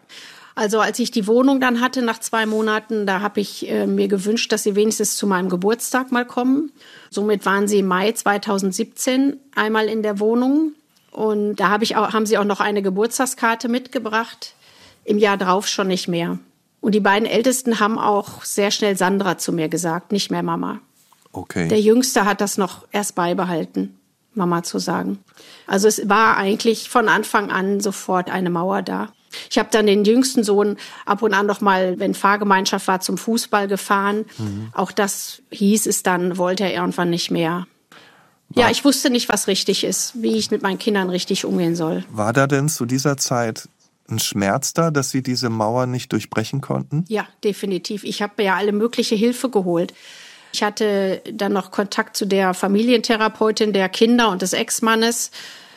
Also als ich die Wohnung dann hatte nach zwei Monaten, da habe ich äh, mir gewünscht, dass sie wenigstens zu meinem Geburtstag mal kommen. Somit waren sie im Mai 2017 einmal in der Wohnung und da hab ich auch, haben sie auch noch eine Geburtstagskarte mitgebracht. Im Jahr drauf schon nicht mehr. Und die beiden Ältesten haben auch sehr schnell Sandra zu mir gesagt, nicht mehr Mama. Okay. Der Jüngste hat das noch erst beibehalten, Mama zu sagen. Also es war eigentlich von Anfang an sofort eine Mauer da. Ich habe dann den jüngsten Sohn ab und an noch mal, wenn Fahrgemeinschaft war, zum Fußball gefahren. Mhm. Auch das hieß es dann, wollte er irgendwann nicht mehr. War ja, ich wusste nicht, was richtig ist, wie ich mit meinen Kindern richtig umgehen soll. War da denn zu dieser Zeit ein Schmerz da, dass Sie diese Mauer nicht durchbrechen konnten? Ja, definitiv. Ich habe mir ja alle mögliche Hilfe geholt. Ich hatte dann noch Kontakt zu der Familientherapeutin der Kinder und des Ex-Mannes.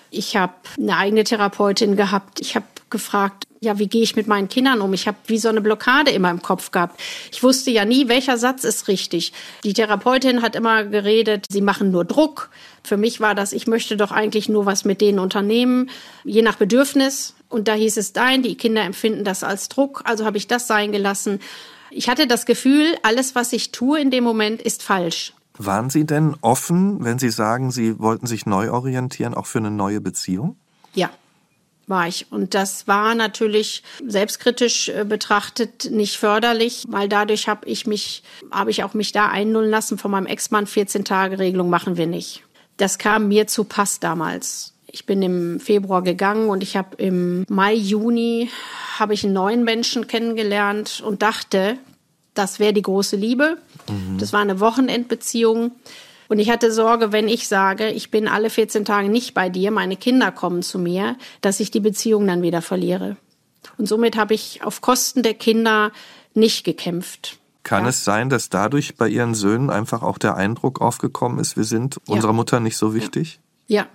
Ich habe eine eigene Therapeutin gehabt. Ich habe gefragt, ja, wie gehe ich mit meinen Kindern um? Ich habe wie so eine Blockade immer im Kopf gehabt. Ich wusste ja nie, welcher Satz ist richtig. Die Therapeutin hat immer geredet, sie machen nur Druck. Für mich war das, ich möchte doch eigentlich nur was mit denen unternehmen, je nach Bedürfnis. Und da hieß es nein, die Kinder empfinden das als Druck, also habe ich das sein gelassen. Ich hatte das Gefühl, alles, was ich tue in dem Moment, ist falsch. Waren Sie denn offen, wenn Sie sagen, Sie wollten sich neu orientieren, auch für eine neue Beziehung? Ja, war ich. Und das war natürlich selbstkritisch äh, betrachtet nicht förderlich, weil dadurch habe ich mich, habe ich auch mich da einnullen lassen von meinem Ex-Mann. 14 Tage Regelung machen wir nicht. Das kam mir zu Pass damals. Ich bin im Februar gegangen und ich habe im Mai, Juni habe ich einen neuen Menschen kennengelernt und dachte, das wäre die große Liebe. Mhm. Das war eine Wochenendbeziehung. Und ich hatte Sorge, wenn ich sage, ich bin alle 14 Tage nicht bei dir, meine Kinder kommen zu mir, dass ich die Beziehung dann wieder verliere. Und somit habe ich auf Kosten der Kinder nicht gekämpft. Kann ja. es sein, dass dadurch bei Ihren Söhnen einfach auch der Eindruck aufgekommen ist, wir sind ja. unserer Mutter nicht so wichtig? Ja.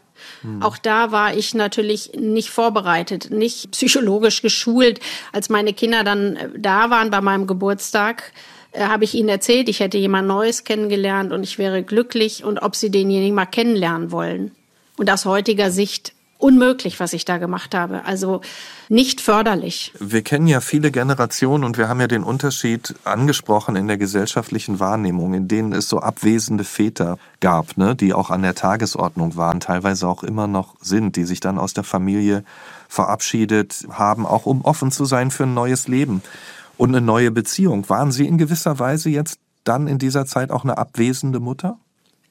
Mhm. Auch da war ich natürlich nicht vorbereitet, nicht psychologisch geschult. Als meine Kinder dann äh, da waren bei meinem Geburtstag, habe ich ihnen erzählt, ich hätte jemand Neues kennengelernt und ich wäre glücklich und ob sie denjenigen mal kennenlernen wollen. Und aus heutiger Sicht unmöglich, was ich da gemacht habe. Also nicht förderlich. Wir kennen ja viele Generationen und wir haben ja den Unterschied angesprochen in der gesellschaftlichen Wahrnehmung, in denen es so abwesende Väter gab, ne, die auch an der Tagesordnung waren, teilweise auch immer noch sind, die sich dann aus der Familie verabschiedet haben, auch um offen zu sein für ein neues Leben und eine neue Beziehung. Waren Sie in gewisser Weise jetzt dann in dieser Zeit auch eine abwesende Mutter?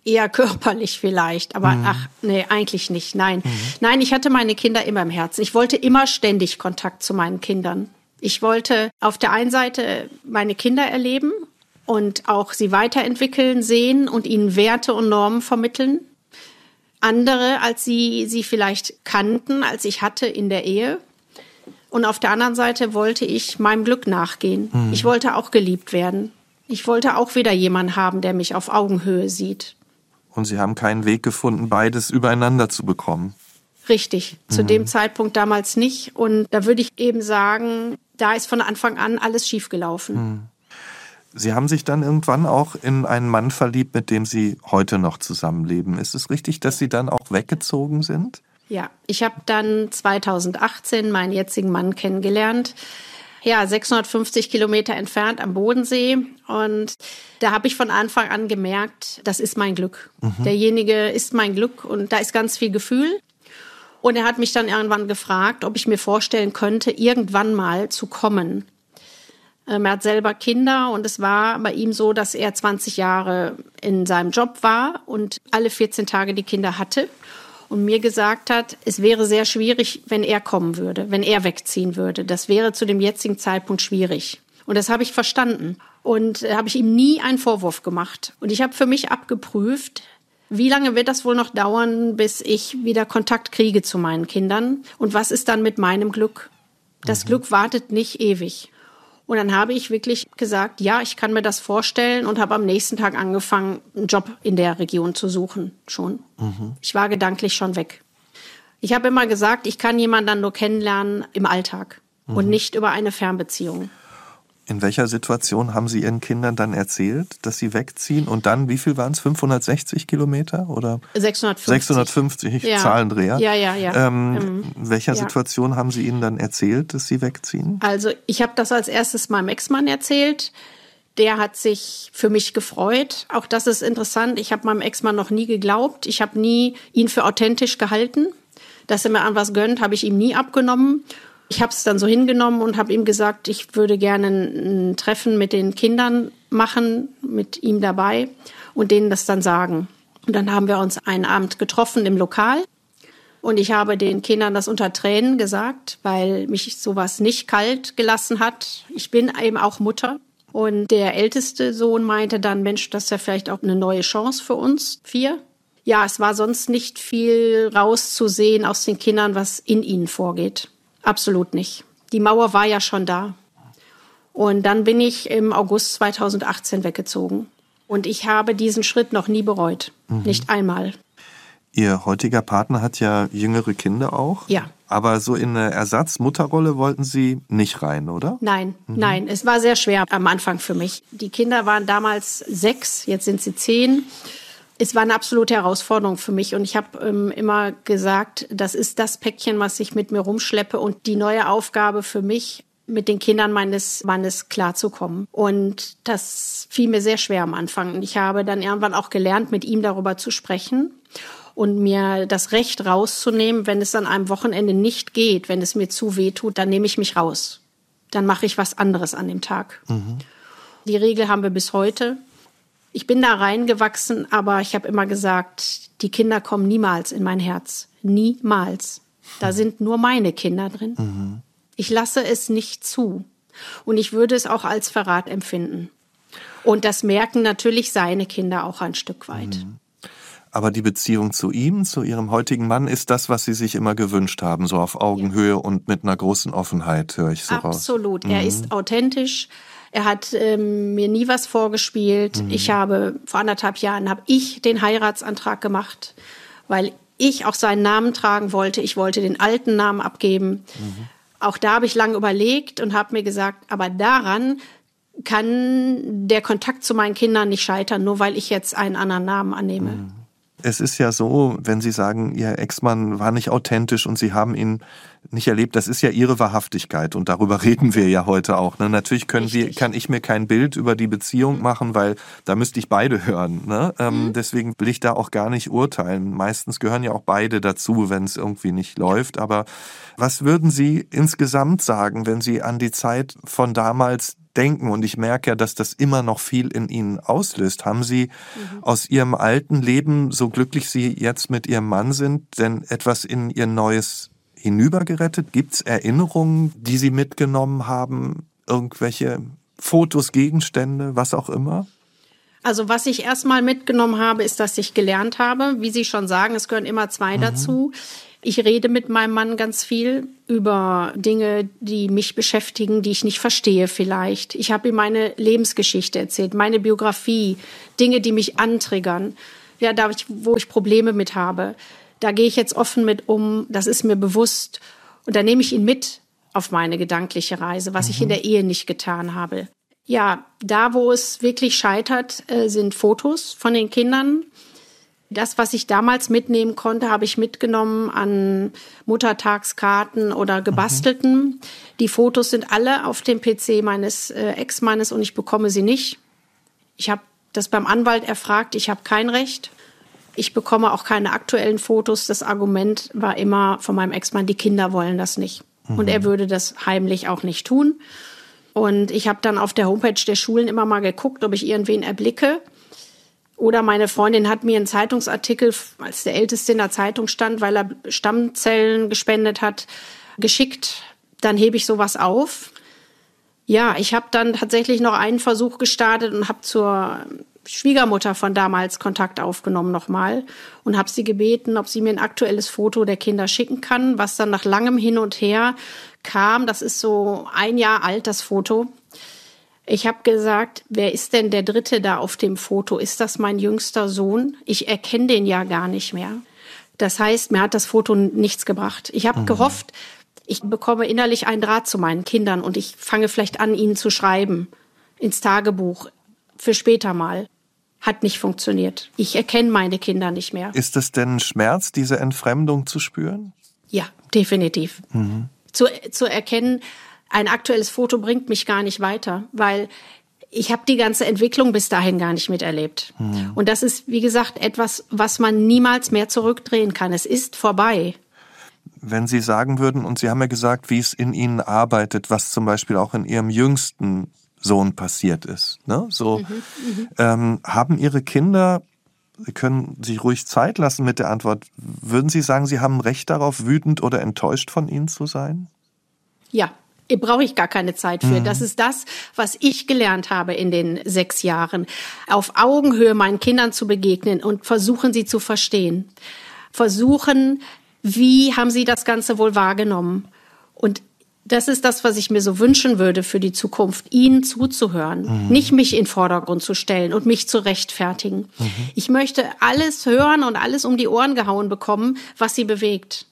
Eher körperlich vielleicht, aber mhm. ach, nee, eigentlich nicht. Nein. Mhm. Nein, ich hatte meine Kinder immer im Herzen. Ich wollte immer ständig Kontakt zu meinen Kindern. Ich wollte auf der einen Seite meine Kinder erleben und auch sie weiterentwickeln, sehen und ihnen Werte und Normen vermitteln. Andere, als sie sie vielleicht kannten, als ich hatte in der Ehe. Und auf der anderen Seite wollte ich meinem Glück nachgehen. Mhm. Ich wollte auch geliebt werden. Ich wollte auch wieder jemanden haben, der mich auf Augenhöhe sieht und Sie haben keinen Weg gefunden, beides übereinander zu bekommen. Richtig, zu mhm. dem Zeitpunkt damals nicht. Und da würde ich eben sagen, da ist von Anfang an alles schiefgelaufen. Mhm. Sie haben sich dann irgendwann auch in einen Mann verliebt, mit dem Sie heute noch zusammenleben. Ist es richtig, dass Sie dann auch weggezogen sind? Ja, ich habe dann 2018 meinen jetzigen Mann kennengelernt ja, 650 Kilometer entfernt am Bodensee. Und da habe ich von Anfang an gemerkt, das ist mein Glück. Mhm. Derjenige ist mein Glück und da ist ganz viel Gefühl. Und er hat mich dann irgendwann gefragt, ob ich mir vorstellen könnte, irgendwann mal zu kommen. Ähm, er hat selber Kinder und es war bei ihm so, dass er 20 Jahre in seinem Job war und alle 14 Tage die Kinder hatte und mir gesagt hat, es wäre sehr schwierig, wenn er kommen würde, wenn er wegziehen würde. Das wäre zu dem jetzigen Zeitpunkt schwierig. Und das habe ich verstanden. Und äh, habe ich ihm nie einen Vorwurf gemacht. Und ich habe für mich abgeprüft, wie lange wird das wohl noch dauern, bis ich wieder Kontakt kriege zu meinen Kindern? Und was ist dann mit meinem Glück? Das mhm. Glück wartet nicht ewig. Und dann habe ich wirklich gesagt, ja, ich kann mir das vorstellen und habe am nächsten Tag angefangen, einen Job in der Region zu suchen schon. Mhm. Ich war gedanklich schon weg. Ich habe immer gesagt, ich kann jemanden dann nur kennenlernen im Alltag mhm. und nicht über eine Fernbeziehung. In welcher Situation haben Sie Ihren Kindern dann erzählt, dass Sie wegziehen? Und dann, wie viel waren es? 560 Kilometer oder? 650. 650 ja. Zahlendreher. Ja, ja, ja. Ähm, in welcher ja. Situation haben Sie ihnen dann erzählt, dass Sie wegziehen? Also ich habe das als erstes meinem Ex-Mann erzählt. Der hat sich für mich gefreut. Auch das ist interessant. Ich habe meinem Ex-Mann noch nie geglaubt. Ich habe nie ihn für authentisch gehalten. Dass er mir an was gönnt, habe ich ihm nie abgenommen. Ich habe es dann so hingenommen und habe ihm gesagt, ich würde gerne ein Treffen mit den Kindern machen, mit ihm dabei und denen das dann sagen. Und dann haben wir uns einen Abend getroffen im Lokal und ich habe den Kindern das unter Tränen gesagt, weil mich sowas nicht kalt gelassen hat. Ich bin eben auch Mutter. Und der älteste Sohn meinte dann, Mensch, das ist ja vielleicht auch eine neue Chance für uns vier. Ja, es war sonst nicht viel rauszusehen aus den Kindern, was in ihnen vorgeht. Absolut nicht. Die Mauer war ja schon da. Und dann bin ich im August 2018 weggezogen. Und ich habe diesen Schritt noch nie bereut. Mhm. Nicht einmal. Ihr heutiger Partner hat ja jüngere Kinder auch. Ja. Aber so in eine Ersatzmutterrolle wollten Sie nicht rein, oder? Nein, mhm. nein. Es war sehr schwer am Anfang für mich. Die Kinder waren damals sechs, jetzt sind sie zehn es war eine absolute Herausforderung für mich und ich habe ähm, immer gesagt, das ist das Päckchen, was ich mit mir rumschleppe und die neue Aufgabe für mich, mit den Kindern meines Mannes klarzukommen. Und das fiel mir sehr schwer am Anfang. Und ich habe dann irgendwann auch gelernt, mit ihm darüber zu sprechen und mir das Recht rauszunehmen, wenn es an einem Wochenende nicht geht, wenn es mir zu weh tut, dann nehme ich mich raus. Dann mache ich was anderes an dem Tag. Mhm. Die Regel haben wir bis heute. Ich bin da reingewachsen, aber ich habe immer gesagt, die Kinder kommen niemals in mein Herz. Niemals. Da sind nur meine Kinder drin. Mhm. Ich lasse es nicht zu. Und ich würde es auch als Verrat empfinden. Und das merken natürlich seine Kinder auch ein Stück weit. Mhm. Aber die Beziehung zu ihm, zu ihrem heutigen Mann, ist das, was sie sich immer gewünscht haben, so auf Augenhöhe ja. und mit einer großen Offenheit, höre ich so Absolut. raus. Absolut. Er mhm. ist authentisch. Er hat ähm, mir nie was vorgespielt. Mhm. Ich habe vor anderthalb Jahren habe ich den Heiratsantrag gemacht, weil ich auch seinen Namen tragen wollte. Ich wollte den alten Namen abgeben. Mhm. Auch da habe ich lange überlegt und habe mir gesagt, aber daran kann der Kontakt zu meinen Kindern nicht scheitern, nur weil ich jetzt einen anderen Namen annehme. Mhm. Es ist ja so, wenn Sie sagen, Ihr Ex-Mann war nicht authentisch und Sie haben ihn nicht erlebt, das ist ja Ihre Wahrhaftigkeit und darüber reden wir ja heute auch. Ne? Natürlich können wir, kann ich mir kein Bild über die Beziehung machen, weil da müsste ich beide hören. Ne? Ähm, mhm. Deswegen will ich da auch gar nicht urteilen. Meistens gehören ja auch beide dazu, wenn es irgendwie nicht läuft. Aber was würden Sie insgesamt sagen, wenn Sie an die Zeit von damals denken und ich merke ja, dass das immer noch viel in Ihnen auslöst. Haben Sie mhm. aus Ihrem alten Leben, so glücklich Sie jetzt mit Ihrem Mann sind, denn etwas in Ihr neues hinübergerettet? Gibt es Erinnerungen, die Sie mitgenommen haben? Irgendwelche Fotos, Gegenstände, was auch immer? Also was ich erstmal mitgenommen habe, ist, dass ich gelernt habe. Wie Sie schon sagen, es gehören immer zwei mhm. dazu. Ich rede mit meinem Mann ganz viel über Dinge, die mich beschäftigen, die ich nicht verstehe vielleicht. Ich habe ihm meine Lebensgeschichte erzählt, meine Biografie, Dinge, die mich antriggern, ja, da ich, wo ich Probleme mit habe. Da gehe ich jetzt offen mit um, das ist mir bewusst. Und da nehme ich ihn mit auf meine gedankliche Reise, was mhm. ich in mhm. der Ehe nicht getan habe. Ja, da, wo es wirklich scheitert, äh, sind Fotos von den Kindern. Das, was ich damals mitnehmen konnte, habe ich mitgenommen an Muttertagskarten oder gebastelten. Mhm. Die Fotos sind alle auf dem PC meines äh, Ex-Mannes und ich bekomme sie nicht. Ich habe das beim Anwalt erfragt, ich habe kein Recht. Ich bekomme auch keine aktuellen Fotos. Das Argument war immer von meinem Ex-Mann, die Kinder wollen das nicht. Mhm. Und er würde das heimlich auch nicht tun. Und ich habe dann auf der Homepage der Schulen immer mal geguckt, ob ich irgendwen erblicke. Oder meine Freundin hat mir einen Zeitungsartikel, als der Älteste in der Zeitung stand, weil er Stammzellen gespendet hat, geschickt. Dann hebe ich sowas auf. Ja, ich habe dann tatsächlich noch einen Versuch gestartet und habe zur Schwiegermutter von damals Kontakt aufgenommen nochmal und habe sie gebeten, ob sie mir ein aktuelles Foto der Kinder schicken kann, was dann nach langem Hin und Her kam. Das ist so ein Jahr alt, das Foto. Ich habe gesagt, wer ist denn der Dritte da auf dem Foto? Ist das mein jüngster Sohn? Ich erkenne den ja gar nicht mehr. Das heißt, mir hat das Foto nichts gebracht. Ich habe mhm. gehofft, ich bekomme innerlich einen Draht zu meinen Kindern und ich fange vielleicht an, ihnen zu schreiben ins Tagebuch für später mal. Hat nicht funktioniert. Ich erkenne meine Kinder nicht mehr. Ist es denn Schmerz, diese Entfremdung zu spüren? Ja, definitiv. Mhm. Zu, zu erkennen, ein aktuelles Foto bringt mich gar nicht weiter, weil ich habe die ganze Entwicklung bis dahin gar nicht miterlebt. Mhm. Und das ist, wie gesagt, etwas, was man niemals mehr zurückdrehen kann. Es ist vorbei. Wenn Sie sagen würden, und Sie haben ja gesagt, wie es in Ihnen arbeitet, was zum Beispiel auch in Ihrem jüngsten Sohn passiert ist. Ne? So mhm, mhm. ähm, haben Ihre Kinder, Sie können sich ruhig Zeit lassen mit der Antwort. Würden Sie sagen, Sie haben Recht darauf, wütend oder enttäuscht von Ihnen zu sein? Ja, brauche ich gar keine Zeit für. Mhm. Das ist das, was ich gelernt habe in den sechs Jahren. Auf Augenhöhe meinen Kindern zu begegnen und versuchen sie zu verstehen. Versuchen, wie haben sie das Ganze wohl wahrgenommen? Und das ist das, was ich mir so wünschen würde für die Zukunft, ihnen zuzuhören, mhm. nicht mich in Vordergrund zu stellen und mich zu rechtfertigen. Mhm. Ich möchte alles hören und alles um die Ohren gehauen bekommen, was sie bewegt.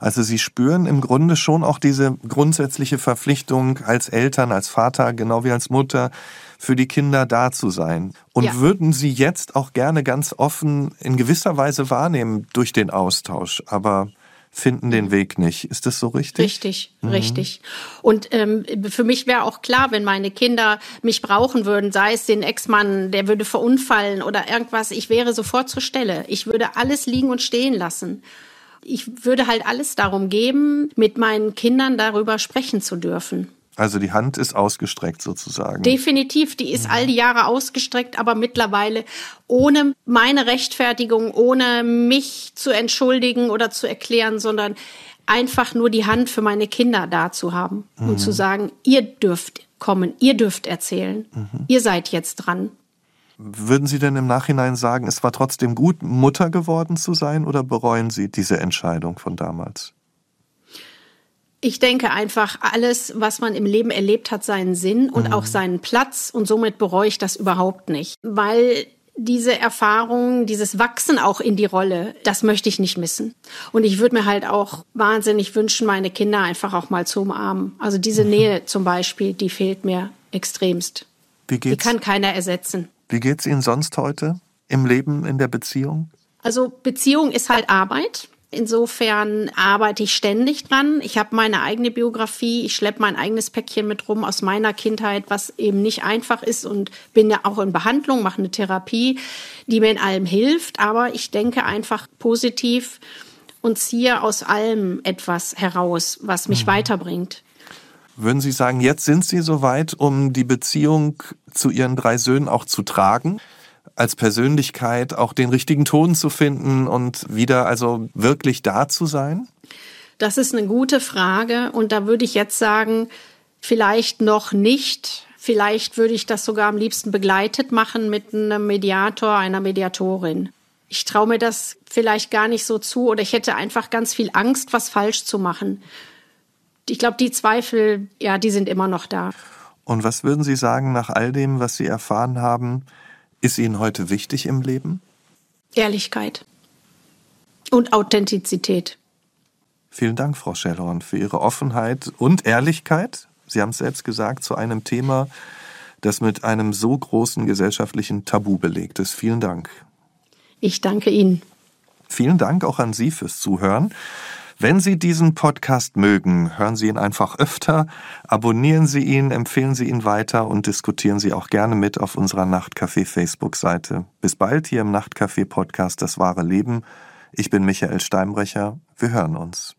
Also Sie spüren im Grunde schon auch diese grundsätzliche Verpflichtung als Eltern, als Vater, genau wie als Mutter, für die Kinder da zu sein. Und ja. würden Sie jetzt auch gerne ganz offen in gewisser Weise wahrnehmen durch den Austausch, aber finden den Weg nicht. Ist das so richtig? Richtig, mhm. richtig. Und ähm, für mich wäre auch klar, wenn meine Kinder mich brauchen würden, sei es den Ex-Mann, der würde verunfallen oder irgendwas, ich wäre sofort zur Stelle. Ich würde alles liegen und stehen lassen ich würde halt alles darum geben, mit meinen Kindern darüber sprechen zu dürfen. Also die Hand ist ausgestreckt sozusagen. Definitiv, die ist all die Jahre ausgestreckt, aber mittlerweile ohne meine Rechtfertigung, ohne mich zu entschuldigen oder zu erklären, sondern einfach nur die Hand für meine Kinder da zu haben mhm. und zu sagen, ihr dürft kommen, ihr dürft erzählen, mhm. ihr seid jetzt dran. Würden Sie denn im Nachhinein sagen, es war trotzdem gut, Mutter geworden zu sein oder bereuen Sie diese Entscheidung von damals? Ich denke einfach, alles, was man im Leben erlebt hat, seinen Sinn und mhm. auch seinen Platz und somit bereue ich das überhaupt nicht, weil diese Erfahrung, dieses Wachsen auch in die Rolle, das möchte ich nicht missen. Und ich würde mir halt auch wahnsinnig wünschen, meine Kinder einfach auch mal zu umarmen. Also diese mhm. Nähe zum Beispiel, die fehlt mir extremst. Wie geht's? Die kann keiner ersetzen. Wie geht's Ihnen sonst heute im Leben, in der Beziehung? Also Beziehung ist halt Arbeit. Insofern arbeite ich ständig dran. Ich habe meine eigene Biografie. Ich schleppe mein eigenes Päckchen mit rum aus meiner Kindheit, was eben nicht einfach ist und bin ja auch in Behandlung, mache eine Therapie, die mir in allem hilft. Aber ich denke einfach positiv und ziehe aus allem etwas heraus, was mich mhm. weiterbringt. Würden Sie sagen, jetzt sind Sie soweit, um die Beziehung zu Ihren drei Söhnen auch zu tragen? als Persönlichkeit auch den richtigen Ton zu finden und wieder also wirklich da zu sein? Das ist eine gute Frage und da würde ich jetzt sagen, vielleicht noch nicht. Vielleicht würde ich das sogar am liebsten begleitet machen mit einem Mediator, einer Mediatorin. Ich traue mir das vielleicht gar nicht so zu oder ich hätte einfach ganz viel Angst, was falsch zu machen. Ich glaube, die Zweifel, ja, die sind immer noch da. Und was würden Sie sagen nach all dem, was Sie erfahren haben? ist Ihnen heute wichtig im Leben? Ehrlichkeit und Authentizität. Vielen Dank, Frau Schellhorn, für Ihre Offenheit und Ehrlichkeit. Sie haben es selbst gesagt, zu einem Thema, das mit einem so großen gesellschaftlichen Tabu belegt ist. Vielen Dank. Ich danke Ihnen. Vielen Dank auch an Sie fürs Zuhören. Wenn Sie diesen Podcast mögen, hören Sie ihn einfach öfter, abonnieren Sie ihn, empfehlen Sie ihn weiter und diskutieren Sie auch gerne mit auf unserer Nachtcafé Facebook-Seite. Bis bald hier im Nachtcafé Podcast Das wahre Leben. Ich bin Michael Steinbrecher. Wir hören uns.